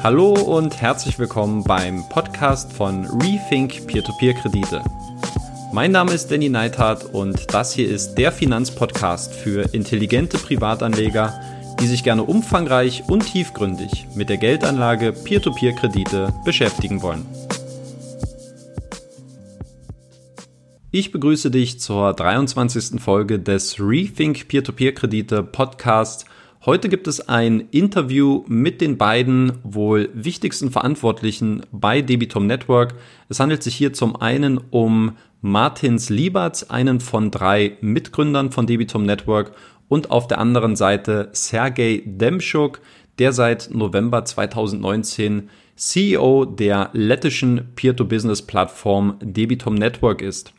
Hallo und herzlich willkommen beim Podcast von Rethink Peer-to-Peer-Kredite. Mein Name ist Danny Neithardt und das hier ist der Finanzpodcast für intelligente Privatanleger, die sich gerne umfangreich und tiefgründig mit der Geldanlage Peer-to-Peer-Kredite beschäftigen wollen. Ich begrüße dich zur 23. Folge des Rethink Peer-to-Peer-Kredite Podcast. Heute gibt es ein Interview mit den beiden wohl wichtigsten Verantwortlichen bei Debitum Network. Es handelt sich hier zum einen um Martins Lieberts, einen von drei Mitgründern von Debitum Network und auf der anderen Seite Sergei Demschuk, der seit November 2019 CEO der lettischen Peer-to-Business-Plattform Debitum Network ist.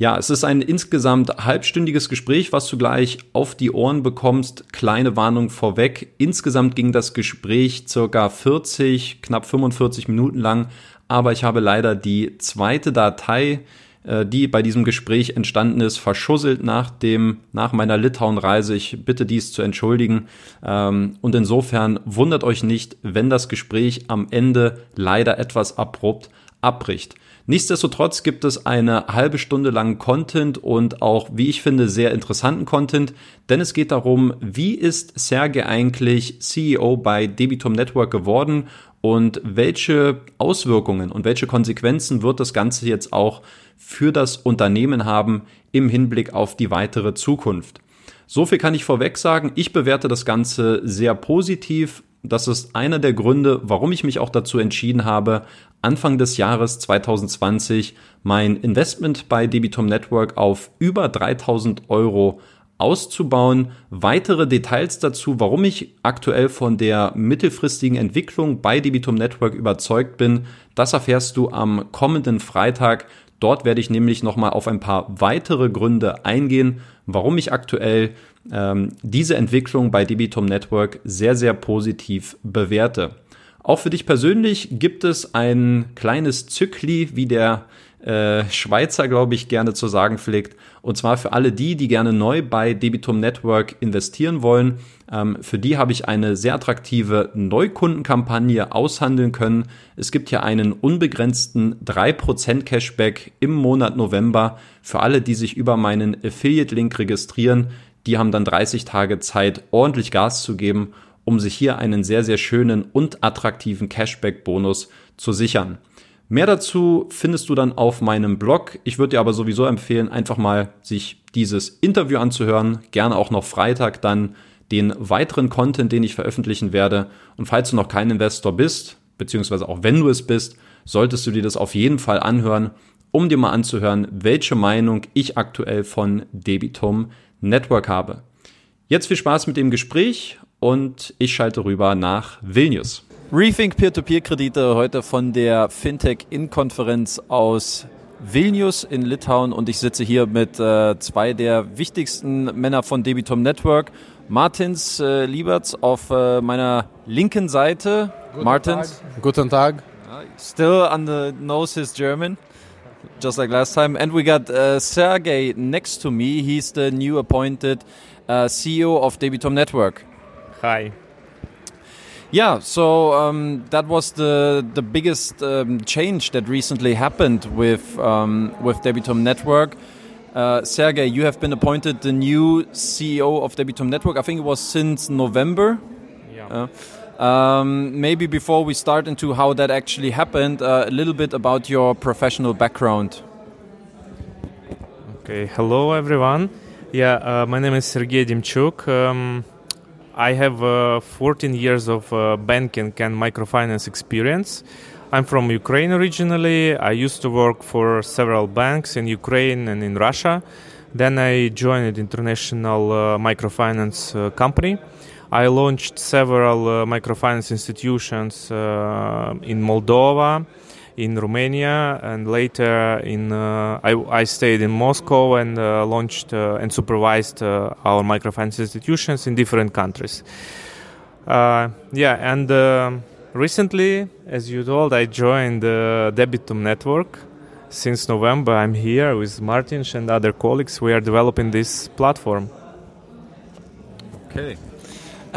Ja, es ist ein insgesamt halbstündiges Gespräch, was du gleich auf die Ohren bekommst. Kleine Warnung vorweg. Insgesamt ging das Gespräch circa 40, knapp 45 Minuten lang, aber ich habe leider die zweite Datei, äh, die bei diesem Gespräch entstanden ist, verschusselt nach dem, nach meiner Litauen-Reise. Ich bitte dies zu entschuldigen. Ähm, und insofern wundert euch nicht, wenn das Gespräch am Ende leider etwas abrupt abbricht. Nichtsdestotrotz gibt es eine halbe Stunde lang Content und auch, wie ich finde, sehr interessanten Content, denn es geht darum, wie ist Sergei eigentlich CEO bei Debitum Network geworden und welche Auswirkungen und welche Konsequenzen wird das Ganze jetzt auch für das Unternehmen haben im Hinblick auf die weitere Zukunft. So viel kann ich vorweg sagen. Ich bewerte das Ganze sehr positiv. Das ist einer der Gründe, warum ich mich auch dazu entschieden habe, Anfang des Jahres 2020 mein Investment bei Debitum Network auf über 3000 Euro auszubauen. Weitere Details dazu, warum ich aktuell von der mittelfristigen Entwicklung bei Debitum Network überzeugt bin, das erfährst du am kommenden Freitag. Dort werde ich nämlich nochmal auf ein paar weitere Gründe eingehen, warum ich aktuell ähm, diese Entwicklung bei Debitum Network sehr, sehr positiv bewerte. Auch für dich persönlich gibt es ein kleines Zückli, wie der äh, Schweizer, glaube ich, gerne zu sagen pflegt. Und zwar für alle die, die gerne neu bei Debitum Network investieren wollen. Ähm, für die habe ich eine sehr attraktive Neukundenkampagne aushandeln können. Es gibt hier einen unbegrenzten 3% Cashback im Monat November für alle, die sich über meinen Affiliate-Link registrieren. Die haben dann 30 Tage Zeit, ordentlich Gas zu geben um sich hier einen sehr, sehr schönen und attraktiven Cashback-Bonus zu sichern. Mehr dazu findest du dann auf meinem Blog. Ich würde dir aber sowieso empfehlen, einfach mal sich dieses Interview anzuhören. Gerne auch noch Freitag dann den weiteren Content, den ich veröffentlichen werde. Und falls du noch kein Investor bist, beziehungsweise auch wenn du es bist, solltest du dir das auf jeden Fall anhören, um dir mal anzuhören, welche Meinung ich aktuell von Debitum Network habe. Jetzt viel Spaß mit dem Gespräch und ich schalte rüber nach Vilnius. Rethink Peer-to-Peer-Kredite heute von der Fintech-In-Konferenz aus Vilnius in Litauen und ich sitze hier mit äh, zwei der wichtigsten Männer von Debitum Network. Martins äh, Lieberts auf äh, meiner linken Seite. Guten Martins. Tag. Guten Tag. Still on the nose his German, just like last time. And we got uh, Sergey next to me. He's the new appointed uh, CEO of Debitum Network. Hi. Yeah, so um, that was the the biggest um, change that recently happened with um, with Debitum Network. Uh, Sergei, you have been appointed the new CEO of Debitum Network. I think it was since November. Yeah. Uh, um, maybe before we start into how that actually happened, uh, a little bit about your professional background. Okay. Hello, everyone. Yeah, uh, my name is Sergei Demchuk. I have uh, 14 years of uh, banking and microfinance experience. I'm from Ukraine originally. I used to work for several banks in Ukraine and in Russia. Then I joined an international uh, microfinance uh, company. I launched several uh, microfinance institutions uh, in Moldova, in Romania, and later in uh, I, I, stayed in Moscow and uh, launched uh, and supervised our microfinance institutions in different countries. Yeah, and recently, as you told, I joined the Debitum network. Since November, I'm here with Martin and other colleagues. We are developing this platform. Okay.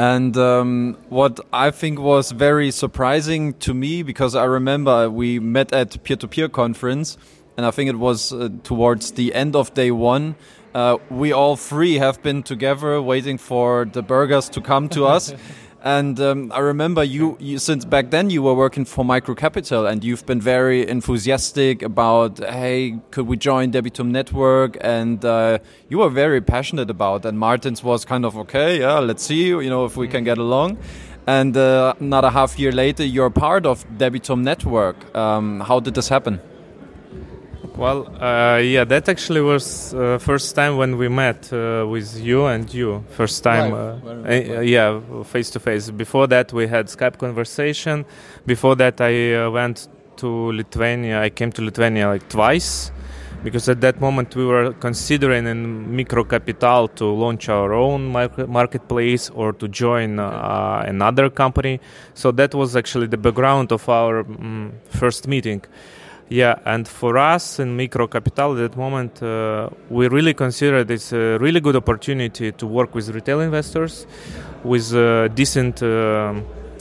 And um, what I think was very surprising to me, because I remember we met at peer-to-peer conference, and I think it was uh, towards the end of day one. Uh, we all three have been together waiting for the burgers to come to us. And um, I remember you, you, since back then you were working for Microcapital and you've been very enthusiastic about, hey, could we join Debitum Network? And uh, you were very passionate about. And Martins was kind of okay, yeah, let's see, you know, if we can get along. And uh, another half year later, you're part of Debitum Network. Um, how did this happen? Well, uh, yeah, that actually was uh, first time when we met uh, with you and you. First time, uh, yeah, face to face. Before that, we had Skype conversation. Before that, I uh, went to Lithuania. I came to Lithuania like twice because at that moment we were considering in Microcapital to launch our own marketplace or to join uh, another company. So that was actually the background of our um, first meeting. Yeah, and for us in Microcapital at that moment, uh, we really considered it's a really good opportunity to work with retail investors with uh, decent uh,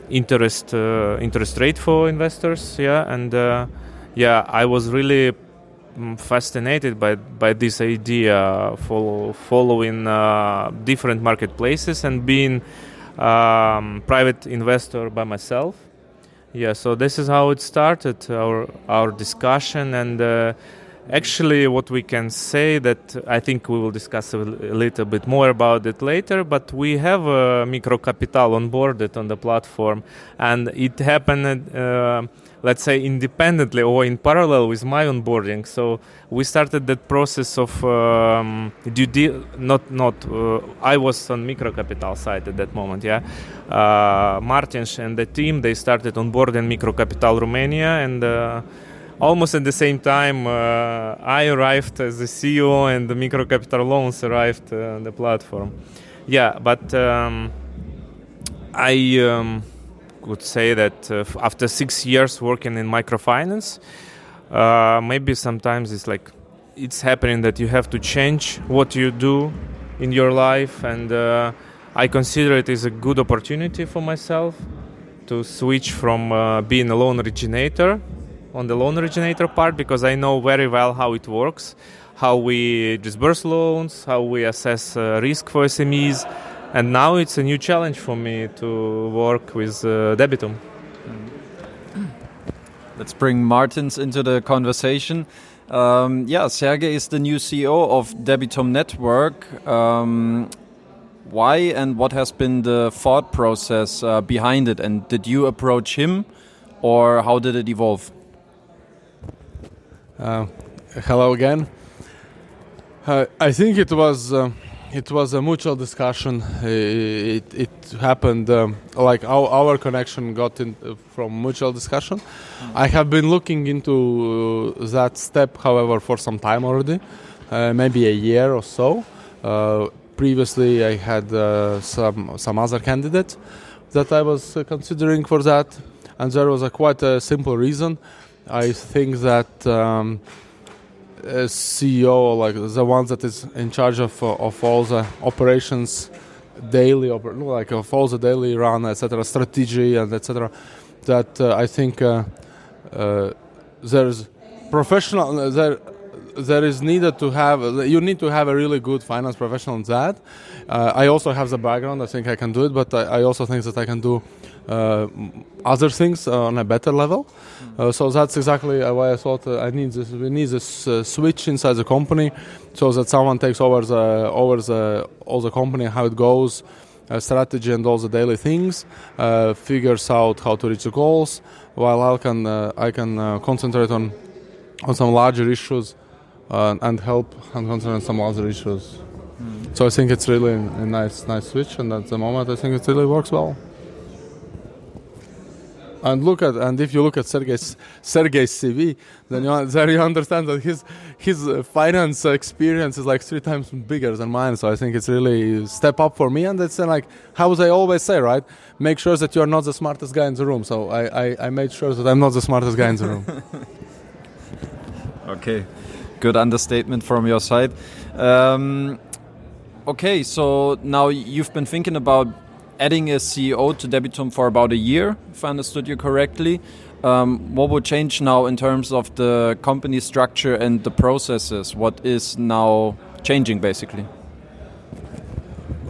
interest uh, interest rate for investors. Yeah, and uh, yeah, I was really mm, fascinated by by this idea follow, following uh, different marketplaces and being um, private investor by myself yeah, so this is how it started our our discussion, and uh, actually, what we can say that I think we will discuss a, little bit more about it later. But we have a microcapital onboarded on the platform, and it happened. Uh, let's say independently or in parallel with my onboarding so we started that process of um, due not not uh, i was on microcapital side at that moment yeah uh, martins and the team they started onboarding microcapital romania and uh, almost at the same time uh, i arrived as the ceo and the microcapital loans arrived uh, on the platform. Yeah but um, i um, would say that uh, after six years working in microfinance, uh, maybe sometimes it's like it's happening that you have to change what you do in your life, and uh, I consider it is a good opportunity for myself to switch from uh, being a loan originator on the loan originator part because I know very well how it works, how we disburse loans, how we assess uh, risk for SMEs and now it's a new challenge for me to work with uh, Debitum. Let's bring Martins into the conversation. Um, yeah, Sergei is the new CEO of Debitum Network. Um, why and what has been the thought process uh, behind it? And did you approach him, or how did it evolve? Uh, hello again. Uh, I think it was uh, it was a mutual discussion. It, it happened um, like our, our connection got in uh, from mutual discussion. Mm. I have been looking into uh, that step, however, for some time already, uh, maybe a year or so. Uh, previously, I had uh, some some other candidates that I was uh, considering for that, and there was a quite a simple reason. I think that. Um, CEO, like the one that is in charge of uh, of all the operations, daily, oper- like of all the daily run, etc., strategy and etc. That uh, I think uh, there's professional there there is needed to have you need to have a really good finance professional in that. Uh, I also have the background. I think I can do it, but I, I also think that I can do other things on a better level. Uh, so that's exactly why I thought I need this. We need this switch inside the company, so that someone takes over the over the all the company, how it goes. Uh, strategy and all the daily things, uh, figures out how to reach the goals, while I can uh, I can concentrate on on some larger issues and help and concentrate on some other issues. Mm. So I think it's really a nice nice switch, and at the moment I think it really works well and look at and if you look at Sergei's Sergei's CV, then you, then you understand that his his uh, finance experience is like three times bigger than mine. So I think it's really step up for me, and it's uh, like how I always say, right? Make sure that you are not the smartest guy in the room. So I I, I made sure that I'm not the smartest guy in the room. okay, good understatement from your side. Um, okay, so now you've been thinking about adding a CEO to Debitum for about a year, if I understood you correctly. Um, what will change now in terms of the company structure and the processes? What is now changing, basically?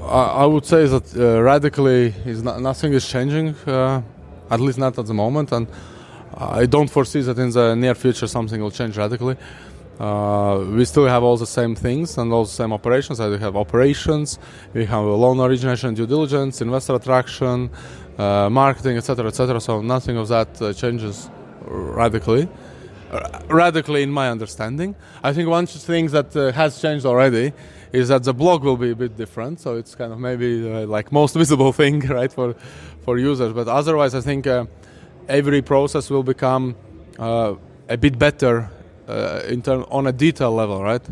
I, would say that uh, radically is not, nothing is changing, uh, at least not at the moment, and I don't foresee that in the near future something will change radically. Uh, we still have all the same things and all the same operations. We have operations, we have loan origination, due diligence, investor attraction, uh, marketing, etc., etc. So nothing of that uh, changes radically. Uh, radically, in my understanding, I think one thing that uh, has changed already is that the blog will be a bit different. So it's kind of maybe uh, like most visible thing, right, for for users. But otherwise, I think every process will become a bit better uh, in term, on a detail level, right?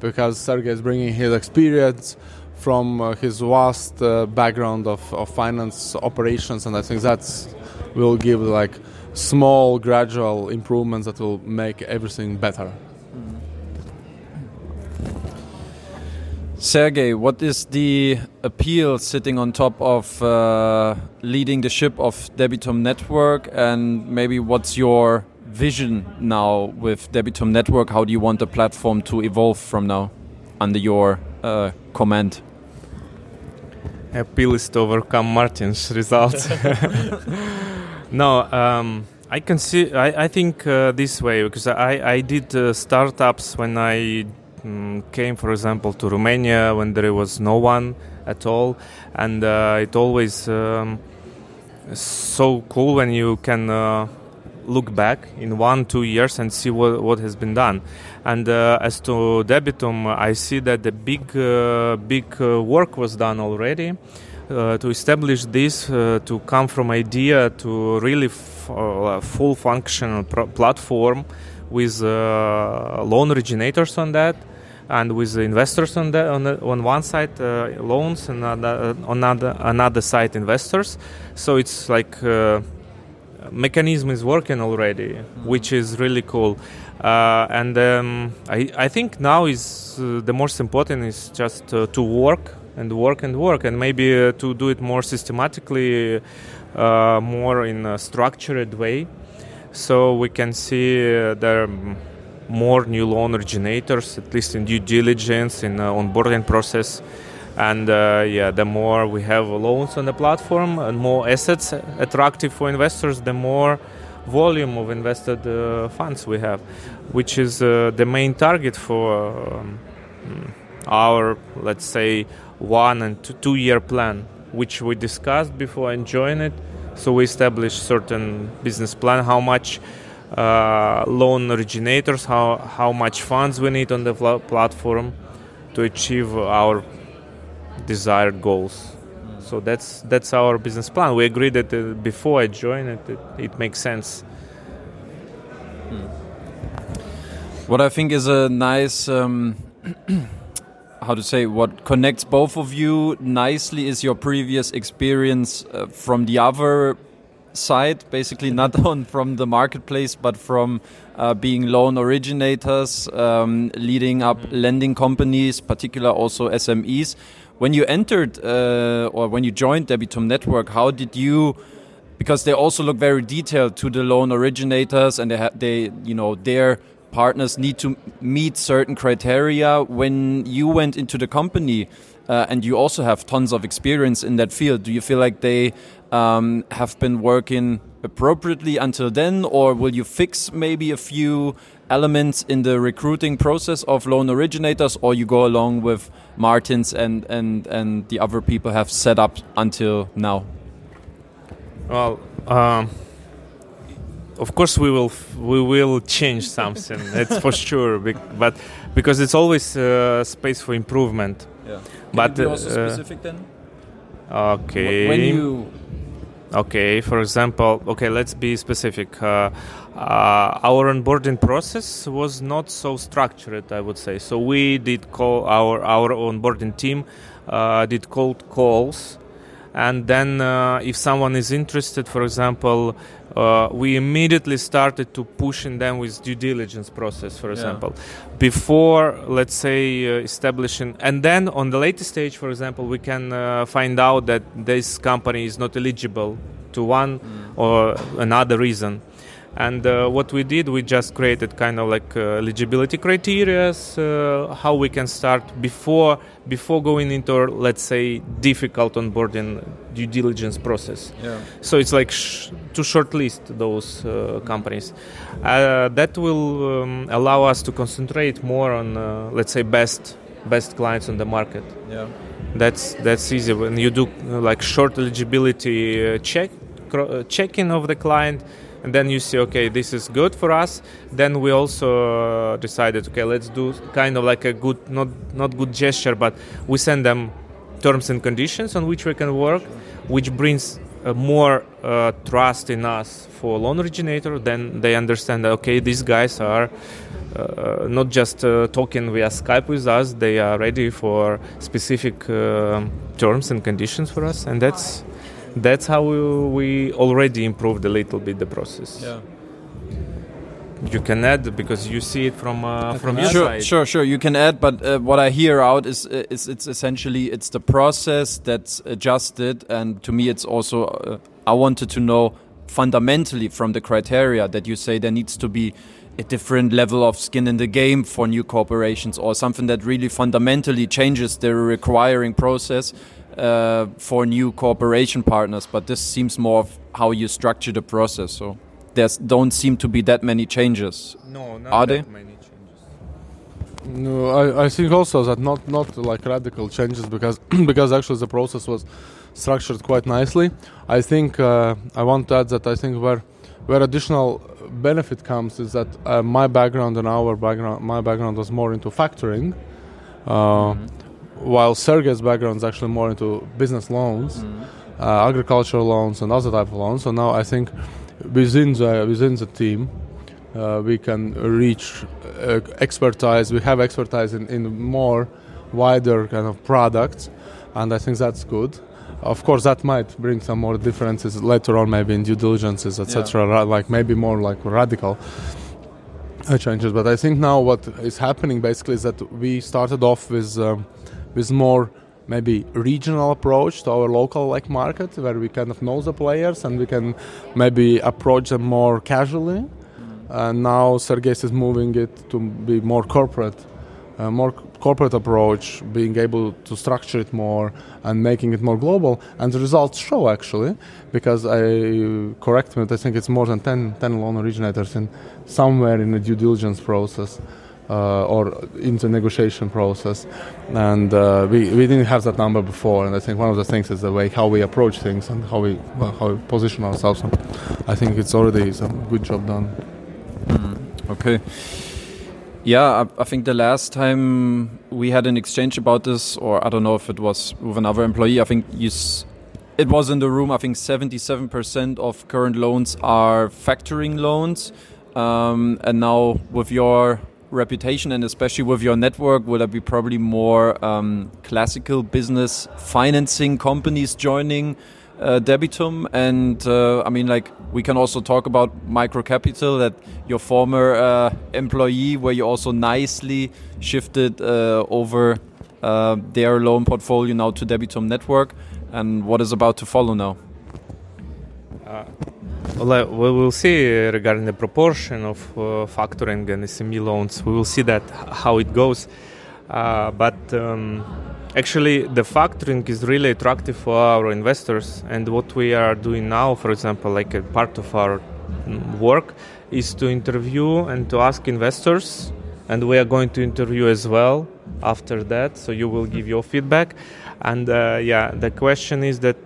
Because Sergei is bringing his experience from uh, his vast uh, background of, of finance operations, and I think that's will give like small, gradual improvements that will make everything better. Sergei, what is the appeal sitting on top of uh, leading the ship of Debitum Network, and maybe what's your vision now with Debitum Network? How do you want the platform to evolve from now under your uh, command? Appeal is to overcome Martin's results. no, um, I can see. I, I think uh, this way because I I did uh, startups when I um, came, for example, to Romania when there was no one at all, and uh, it always um, so cool when you can uh, look back in one two years and see what, what has been done. And uh, as to debitum i see that the big uh, big uh, work was done already uh, to establish this uh, to come from idea to really uh, full functional platform with loan originators on that and with investors on that on, the, on one side loans and on another another side investors. So it's like mechanism is working already, mm-hmm. which is really cool. Uh, and um, I, I think now is uh, the most important is just uh, to work and work and work, and maybe uh, to do it more systematically, uh, more in a structured way, so we can see uh, there are more new loan originators, at least in due diligence, in onboarding process and uh, yeah the more we have loans on the platform and more assets attractive for investors the more volume of invested uh, funds we have which is uh, the main target for um, our let's say one and two, year plan which we discussed before and join it. So we established certain business plan how much uh, loan originators how how much funds we need on the platform to achieve our desired goals. So that's that's our business plan. We agreed that uh, before I joined it, it, it makes sense. Hmm. What I think is a nice, um, how to say, what connects both of you nicely is your previous experience uh, from the other side, basically not on from the marketplace, but from uh, being loan originators, um, leading up hmm. lending companies, particular also SMEs. When you entered uh, or when you joined Debitum Network, how did you? Because they also look very detailed to the loan originators, and they they you know their partners need to meet certain criteria. When you went into the company, uh, and you also have tons of experience in that field, do you feel like they um, have been working appropriately until then, or will you fix maybe a few elements in the recruiting process of loan originators, or you go along with Martins and and and the other people have set up until now? Well, um, of course we will we will change something. it's for sure, but because it's always uh, space for improvement. Yeah. Can but you be also uh, specific then? Okay. When you Okay, for example, okay, let's be specific. Uh, uh, our onboarding process was not so structured, I would say. So we did call our our onboarding team uh, did cold calls and then uh, if someone is interested for example uh, we immediately started to pushing them with due diligence process for example yeah. before let's say uh, establishing and then on the later stage for example we can uh, find out that this company is not eligible to one mm. or another reason and uh, what we did, we just created kind of like uh, eligibility criteria, uh, how we can start before before going into, let's say, difficult onboarding due diligence process. Yeah. So it's like sh- to shortlist those uh, companies. Uh, that will um, allow us to concentrate more on, uh, let's say, best best clients on the market. Yeah. That's that's easy when you do like short eligibility check checking of the client and then you see okay this is good for us. Then we also uh, decided okay let's do kind of like a good not not good gesture but we send them terms and conditions on which we can work which brings more uh, trust in us for loan originator. Then they understand that okay these guys are uh, not just uh, talking via Skype with us. They are ready for specific uh, terms and conditions for us. And that's that's how we already improved a little bit the process. Yeah. You can add because you see it from uh, from your sure, side. Sure, sure, you can add. But uh, what I hear out is, uh, is it's essentially it's the process that's adjusted, and to me, it's also uh, I wanted to know fundamentally from the criteria that you say there needs to be a different level of skin in the game for new corporations or something that really fundamentally changes the requiring process uh, for new cooperation partners, but this seems more of how you structure the process. So there don't seem to be that many changes. No, not are that they? many changes. No, I, I think also that not not like radical changes because because actually the process was structured quite nicely. I think uh, I want to add that I think where where additional benefit comes is that uh, my background and our background my background was more into factoring. Uh, mm-hmm while Sergei's background is actually more into business loans, mm. uh, agricultural loans, and other type of loans. So now I think within the within the team, uh, we can reach uh, expertise. We have expertise in, in more wider kind of products, and I think that's good. Of course, that might bring some more differences later on, maybe in due diligences, etc. Yeah. Like maybe more like radical uh, changes. But I think now what is happening basically is that we started off with. Um, with more maybe regional approach to our local like market where we kind of know the players and we can maybe approach them more casually. Mm. and now Sergei is moving it to be more corporate uh, more corporate approach being able to structure it more and making it more global. And the results show actually because I correct me I think it's more than 10, 10 loan originators in somewhere in the due diligence process uh, or in the negotiation process. And uh, we, we didn't have that number before. And I think one of the things is the way how we approach things and how we well, how we position ourselves. And I think it's already some good job done. Mm, okay. Yeah, I, I, think the last time we had an exchange about this, or I don't know if it was with another employee, I think you. it was in the room. I think 77% of current loans are factoring loans. Um, and now with your reputation and especially with your network, will there be probably more um, classical business financing companies joining uh, Debitum? And uh, I mean, like, we can also talk about microcapital, that your former uh, employee, where you also nicely shifted uh, over uh, their loan portfolio now to Debitum Network, and what is about to follow now? Uh, we will see regarding the proportion of uh, factoring and SME loans. We will see that how it goes. Uh, but um, actually, the factoring is really attractive for our investors. And what we are doing now, for example, like a part of our mm, work, is to interview and to ask investors. And we are going to interview as well after that. So you will give your feedback. And uh, yeah, the question is that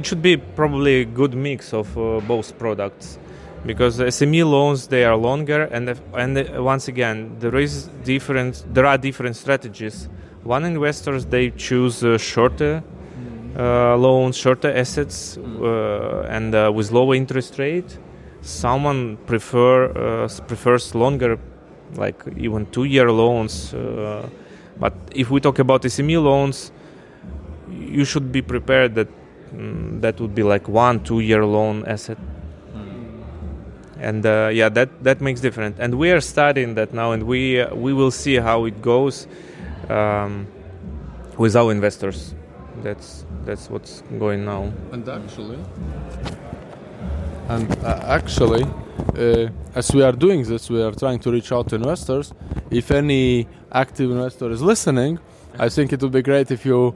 it should be probably a good mix of uh, both products because SME loans they are longer and and once again there is different there are different strategies. One investors they choose uh, shorter uh, loans, shorter assets, uh, and uh, with lower interest rate. Someone prefer uh, prefers longer, like even two-year loans. but if we talk about SME loans, you should be prepared that mm, that would be like one two year loan asset. And uh, yeah that that makes different. And we are studying that now and we uh, we will see how it goes um, with our investors. That's that's what's going now. And actually, and uh, actually, uh, as we are doing this, we are trying to reach out to investors. If any active investor is listening, I think it would be great if you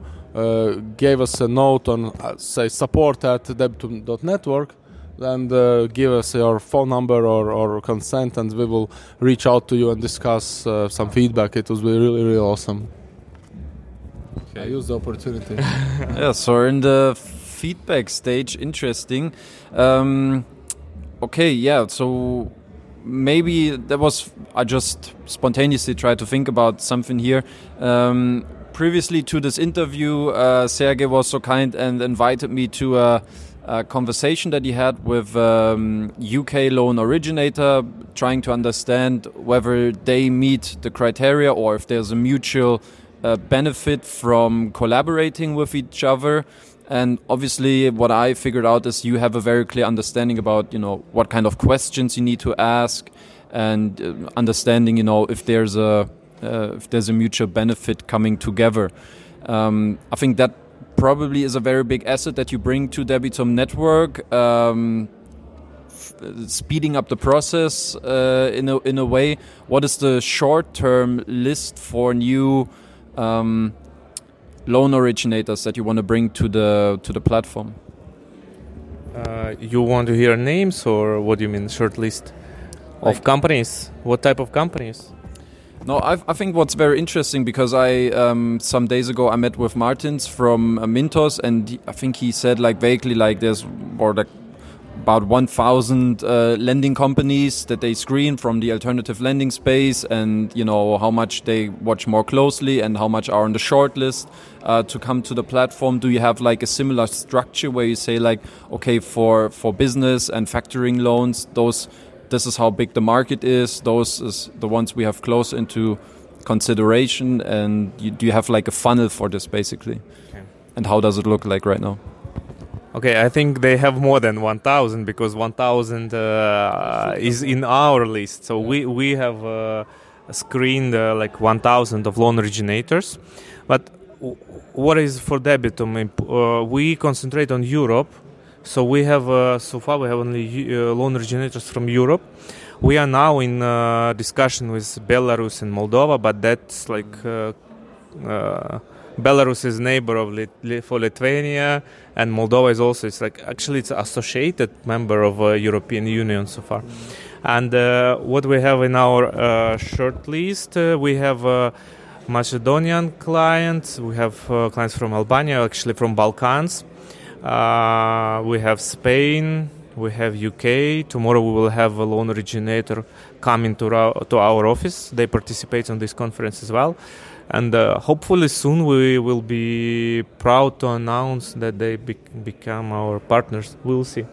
gave us a note on, uh, say, support at debitum.network and uh, give us your phone number or, or consent, and we will reach out to you and discuss uh, some feedback. It would be really, really awesome. I use the opportunity. yeah, so in the feedback stage, interesting. Um, okay, yeah, so maybe that was, I just spontaneously tried to think about something here. Um, previously to this interview, uh, Sergei was so kind and invited me to a, a conversation that he had with um, UK loan originator, trying to understand whether they meet the criteria or if there's a mutual uh, benefit from collaborating with each other. And obviously, what I figured out is you have a very clear understanding about, you know, what kind of questions you need to ask, and uh, understanding, you know, if there's a if there's a mutual benefit coming together. Um, I think that probably is a very big asset that you bring to Debitum Network. Um, speeding up the process uh, in a in a way. What is the short term list for new um, loan originators that you want to bring to the to the platform? uh, you want to hear names or what do you mean short list of companies what type of companies No, I, I think what's very interesting because I um, some days ago I met with Martins from uh, Mintos and I think he said like vaguely like there's like about 1,000 uh, lending companies that they screen from the alternative lending space and you know how much they watch more closely and how much are on the short list uh, to come to the platform. Do you have like a similar structure where you say like okay for for business and factoring loans those this is how big the market is those is the ones we have close into consideration and you, do you have like a funnel for this basically Okay. and how does it look like right now Okay, I think they have more than 1,000 because 1,000 uh, is in our list. So we we have uh, screened uh, like 1,000 of loan originators. But w- what is for Debitum? Uh, we concentrate on Europe. So we have uh, so far we have only uh, loan originators from Europe. We are now in uh, discussion with Belarus and Moldova, but that's like. Uh, uh, Belarus is neighbor of Lit- for Lithuania, and Moldova is also. It's like actually it's associated member of uh, European Union so far. And what we have in our short list, we have Macedonian clients, we have clients from Albania, actually from Balkans. Uh, we have Spain, we have UK. Tomorrow we will have a loan originator coming to our, to our office. They participate on this conference as well. And uh, hopefully soon we will be proud to announce that they bec- become our partners. We'll see.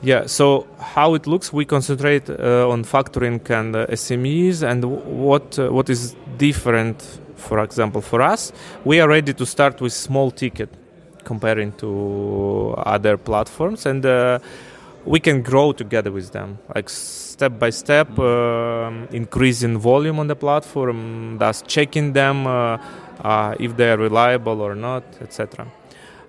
Yeah so how it looks we concentrate uh, on factoring and uh, smes and w- what uh, what is different for example for us we are ready to start with small ticket comparing to other platforms and uh, we can grow together with them. Like step by step um, increasing volume on the platform thus checking them uh, uh, if they are reliable or not etc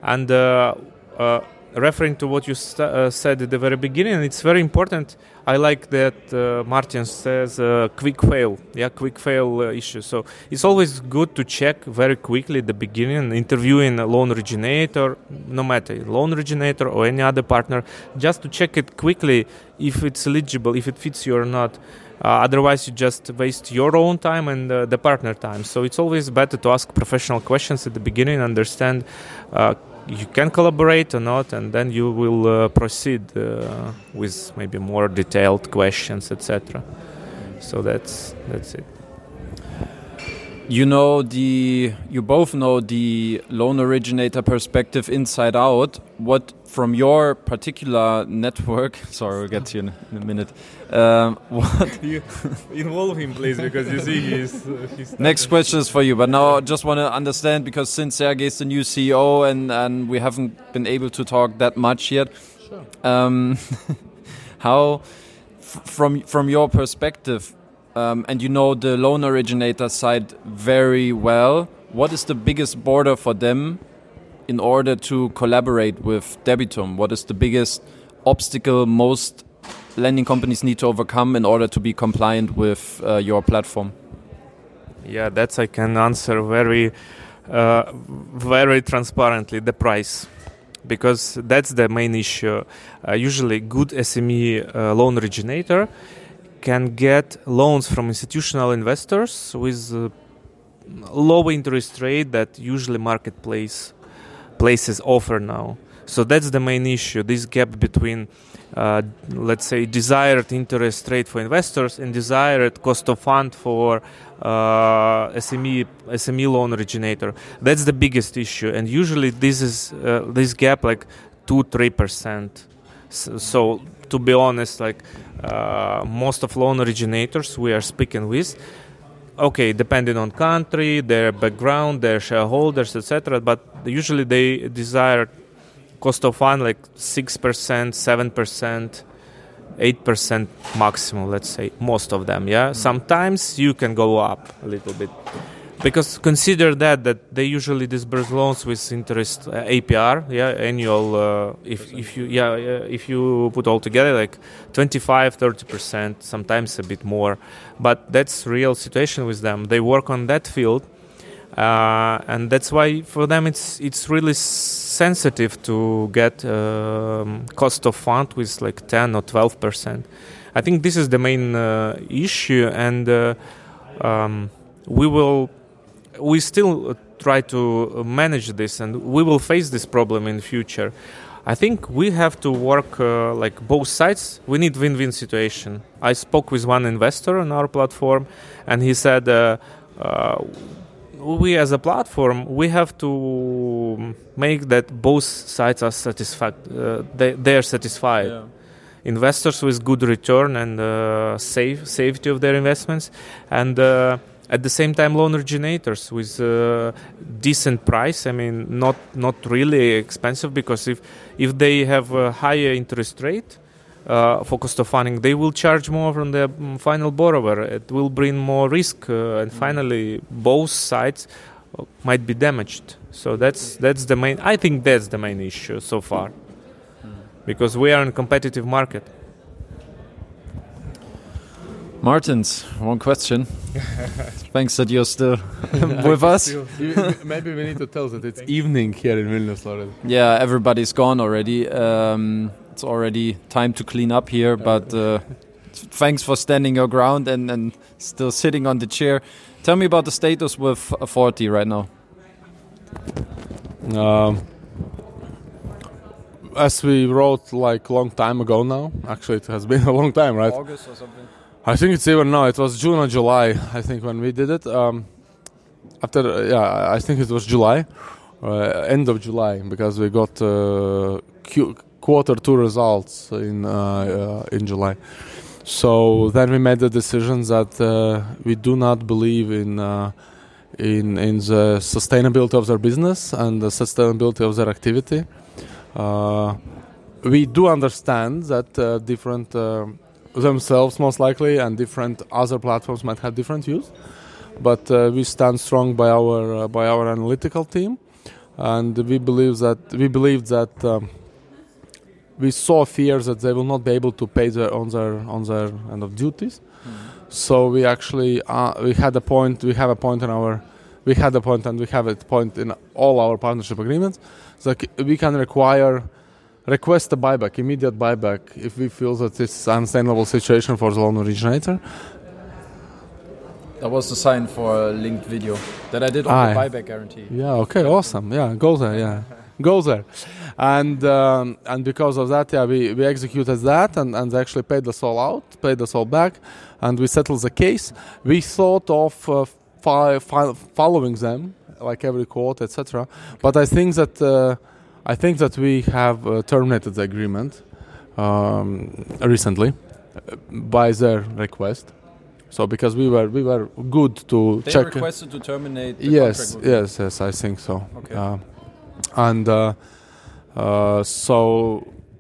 and uh, uh, referring to what you st- uh, said at the very beginning it's very important. I like that uh, martin says uh, quick fail. Yeah quick fail uh, issue. So it's always good to check very quickly at the beginning interviewing a loan originator no matter loan originator or any other partner just to check it quickly if it's eligible if it fits you or not. Uh, otherwise you just waste your own time and uh, the partner time. So it's always better to ask professional questions at the beginning understand you can collaborate or not and then you will uh, proceed uh, with maybe more detailed questions etc so that's that's it you know the you both know the loan originator perspective inside out what from your particular network sorry we'll get to you in, in a minute um, what you involve him please because you see he's, uh, he's next question is for you but now i just want to understand because since sergey is the new ceo and and we haven't been able to talk that much yet sure. um, how from from your perspective um, and you know the loan originator side very well. What is the biggest border for them in order to collaborate with Debitum? What is the biggest obstacle most lending companies need to overcome in order to be compliant with uh, your platform? Yeah, that's I can answer very, uh, very transparently. The price, because that's the main issue. Uh, usually, good SME uh, loan originator can get loans from institutional investors with uh, low interest rate that usually marketplace places offer now. So that's the main issue. This gap between, uh, let's say, desired interest rate for investors and desired cost of fund for uh, SME SME loan originator. That's the biggest issue, and usually this is uh, this gap like two three percent. So, so to be honest, like uh, most of loan originators we are speaking with okay depending on country their background their shareholders etc but usually they desire cost of fund like 6% 7% 8% maximum let's say most of them yeah mm-hmm. sometimes you can go up a little bit because consider that that they usually disburse loans with interest uh, APR, yeah, annual. Uh, if if you yeah, if you put all together like 25, 30 percent, sometimes a bit more, but that's real situation with them. They work on that field, uh, and that's why for them it's it's really sensitive to get um, cost of fund with like 10 or 12 percent. I think this is the main uh, issue, and uh, um, we will we still uh, try to uh, manage this, and we will face this problem in the future. I think we have to work uh, like both sides. We need win-win situation. I spoke with one investor on our platform, and he said, uh, uh, "We as a platform, we have to make that both sides are satisfied. Uh, they, they are satisfied." Yeah. Investors with good return and safe safety of their investments, and at the same time loan originators with uh, decent price. I mean not not really expensive because if if they have a higher interest rate uh, for cost of funding they will charge more from the mm, final borrower. It will bring more risk uh, and finally both sides uh, might be damaged. So that's that's the main i think that's the main issue so far. Because we are in a competitive market. Martins, one question. Thanks that you're still with us. Maybe we need to tell that it's evening here in Vilnius already. Yeah, everybody's gone already. Um, it's already time to clean up here, but uh, thanks for standing your ground and, and still sitting on the chair. Tell me about the status with Forti right now. Um, as we wrote like a long time ago now, actually it has been a long time, right? August or something. I think it's even now. It was June or July. I think when we did it. Um, after uh, yeah, I think it was July, uh, end of July, because we got uh, Q- quarter two results in uh, uh, in July. So then we made the decision that uh, we do not believe in in in the sustainability of their business and the sustainability of their activity. we do understand that different themselves most likely, and different other platforms might have different views. But uh, we stand strong by our uh, by our analytical team, and we believe that we believe that um, we saw fears that they will not be able to pay their, on their on their end of duties. Mm-hmm. So we actually uh, we had a point. We have a point in our we had a point, and we have a point in all our partnership agreements that we can require request a buyback, immediate buyback, if we feel that it's an unsustainable situation for the loan originator. That was the sign for a linked video that I did on Aye. the buyback guarantee. Yeah. Okay. Awesome. Yeah. Go there. Yeah. go there. And um, and because of that, yeah, we, we executed that and, and actually paid us all out, paid us all back, and we settled the case. We thought of uh, fi- fi- following them like every quote, etc. But I think that uh, I think that we have uh, terminated the agreement um, recently uh, by their request. So because we were we were good to They check. requested to terminate. The yes, yes, yes. I think so. Okay. Uh, and uh, uh, so,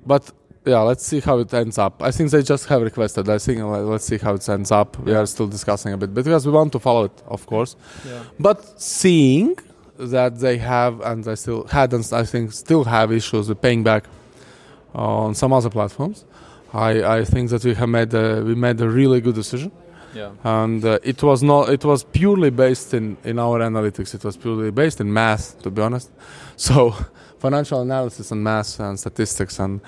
but yeah, let's see how it ends up. I think they just have requested. I think let's see how it ends up. We are still discussing a bit because we want to follow it, of course. Yeah. But seeing that they have and they still had and I think still have issues with paying back on some other platforms, I, I think that we have made a, we made a really good decision. Yeah. and uh, it was not it was purely based in in our analytics. It was purely based in math to be honest. So financial analysis and math and statistics and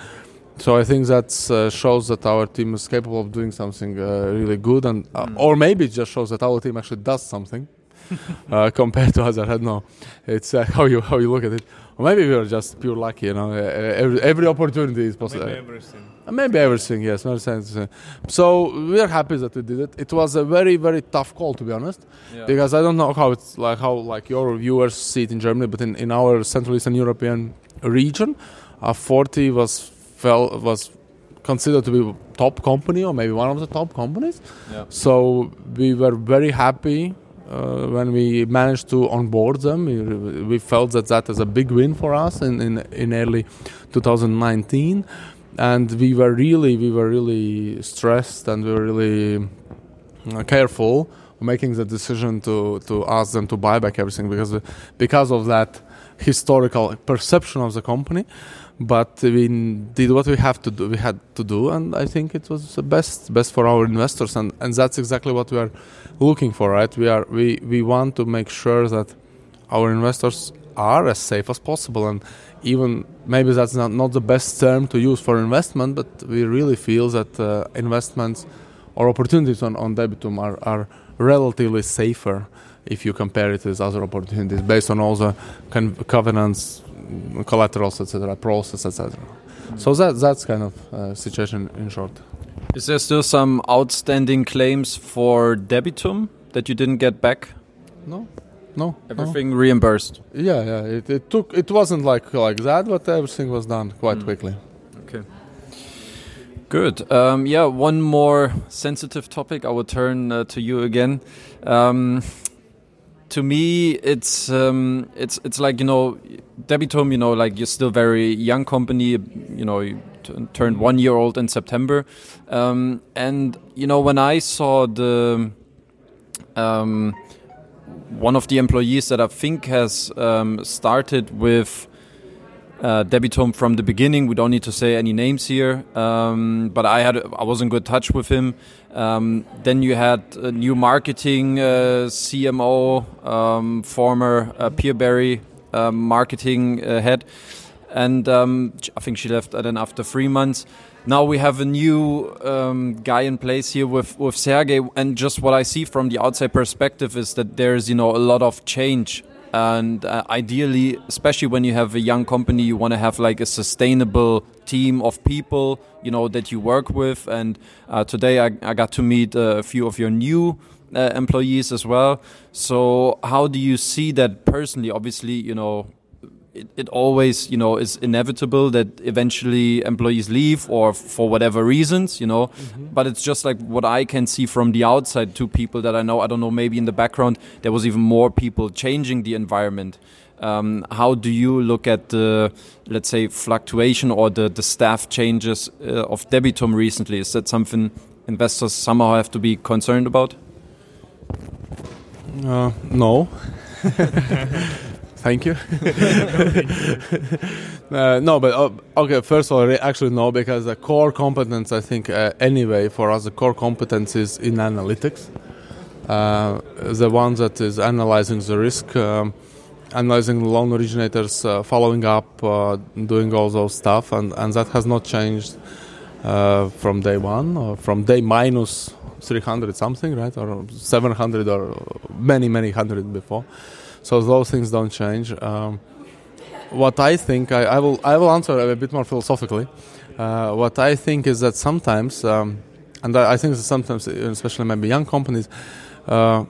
so I think that uh, shows that our team is capable of doing something uh, really good and uh, Mm. or maybe it just shows that our team actually does something uh, compared to other I don't know it's uh, how you how you look at it or maybe we are just pure lucky you know uh, every, every opportunity is possible Maybe everything. uh, Maybe everything, yes. everything. So we are happy that we did it. It was a very, very tough call, to be honest, Yeah. because I don't know how it's like how like your viewers see it in Germany, but in, in our Central Eastern European region, uh, 40 was fell was considered to be top company or maybe one of the top companies. Yeah. So we were very happy uh, when we managed to onboard them. We, felt that that is a big win for us in, in, in early 2019, and we were really we were really stressed and we were really uh, careful making the decision to to ask them to buy back everything because because of that historical perception of the company but we did what we have to do we had to do and i think it was the best best for our investors and and that's exactly what we are looking for right? We are we we want to make sure that our investors are as safe as possible and even maybe that's not, not the best term to use for investment but we really feel that uh, investments or opportunities on, on debitum are, are relatively safer if you compare it with other opportunities based on all the con- covenants collaterals etc process etc so that that's kind of uh, situation in short Is there still some outstanding claims for debitum that you didn't get back? no no Everything reimbursed. yeah yeah it, it took it wasn't like like that but everything was done quite Mm. quickly Okay. Good. Um, yeah, one more sensitive topic. I will turn uh, to you again. Um, to me, it's um, it's it's like you know, Debitum. You know, like you're still very young company. You know, you turned one year old in September, um, and you know when I saw the um, one of the employees that I think has um, started with uh, Debitum from the beginning. We don't need to say any names here, um, but I had I was in good touch with him. Um, then you had a new marketing uh, CMO, um, former uh, Peerberry uh, marketing uh, head, and um, I think she left uh, then after three months. Now we have a new um, guy in place here with with Sergei, and just what I see from the outside perspective is that there's you know a lot of change. And uh, ideally especially when you have a young company you want to have like a sustainable team of people you know that you work with. And uh, today I, I got to meet uh, a few of your new uh, employees as well. So how do you see that personally? Obviously you know it, it always you know is inevitable that eventually employees leave or for whatever reasons you know? But it's just like what i can see from the outside to people that i know. I don't know maybe in the background there was even more people changing the environment. Um, how do you look at the let's say fluctuation or the, the staff changes uh, of debitum recently? Is that something investors somehow have to be concerned about? Uh, no thank you. Uh, no but uh, okay first of all actually no because the core competence i think uh, anyway for us the core competence is in analytics. Uh, the one that is analyzing the risk um, analyzing the loan originators uh, following up uh, doing all those stuff and, and that has not changed uh, from day one or from day minus 300 something right or 700 or many many hundred before so those things don't change. Um, what I think, I, I, will, I will answer a bit more philosophically. Uh, what I think is that sometimes, um, and I, think that sometimes, especially maybe young companies, uh,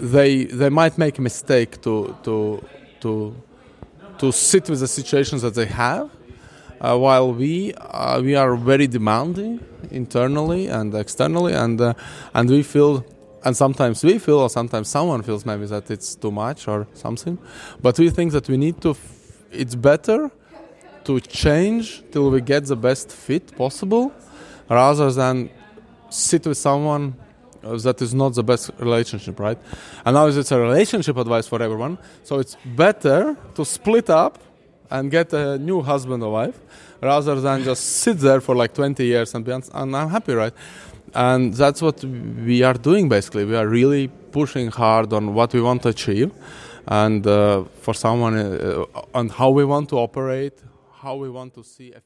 they they might make a mistake to to to to sit with the situations that they have uh, while we uh, we are very demanding internally and externally and uh, and we feel and sometimes we feel or sometimes someone feels maybe that it's too much or something. But we think that we need to it's better to change till we get the best fit possible rather than sit with someone uh, that is not the best relationship right? And now it's a relationship advice for everyone. So it's better to split up and get a new husband or wife rather than just sit there for like 20 years and be un- unhappy right and that's what we are doing basically. We are really pushing hard on what we want to achieve and uh, for someone uh, on how we want to operate how we want to see efficiency